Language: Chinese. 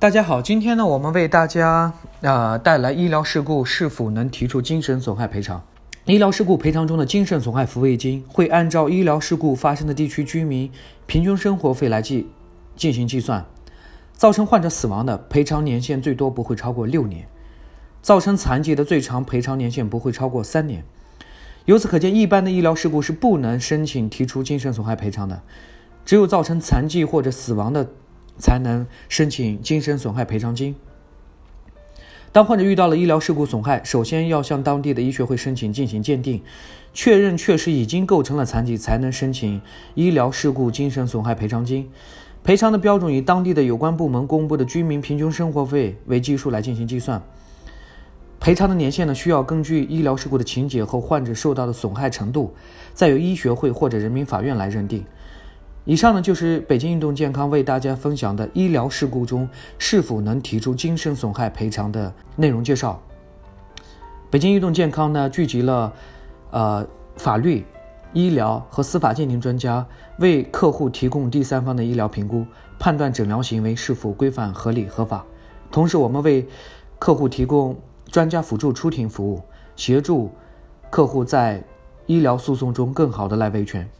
大家好，今天呢，我们为大家啊带来医疗事故是否能提出精神损害赔偿。医疗事故赔偿中的精神损害抚慰金会按照医疗事故发生的地区居民平均生活费来计进行计算。造成患者死亡的赔偿年限最多不会超过六年，造成残疾的最长赔偿年限不会超过三年。由此可见，一般的医疗事故是不能申请提出精神损害赔偿的，只有造成残疾或者死亡的。才能申请精神损害赔偿金。当患者遇到了医疗事故损害，首先要向当地的医学会申请进行鉴定，确认确实已经构成了残疾，才能申请医疗事故精神损害赔偿金。赔偿的标准以当地的有关部门公布的居民平均生活费为基数来进行计算。赔偿的年限呢，需要根据医疗事故的情节和患者受到的损害程度，再由医学会或者人民法院来认定。以上呢就是北京运动健康为大家分享的医疗事故中是否能提出精神损害赔偿的内容介绍。北京运动健康呢聚集了，呃法律、医疗和司法鉴定专家，为客户提供第三方的医疗评估，判断诊疗行为是否规范、合理、合法。同时，我们为客户提供专家辅助出庭服务，协助客户在医疗诉讼中更好的来维权。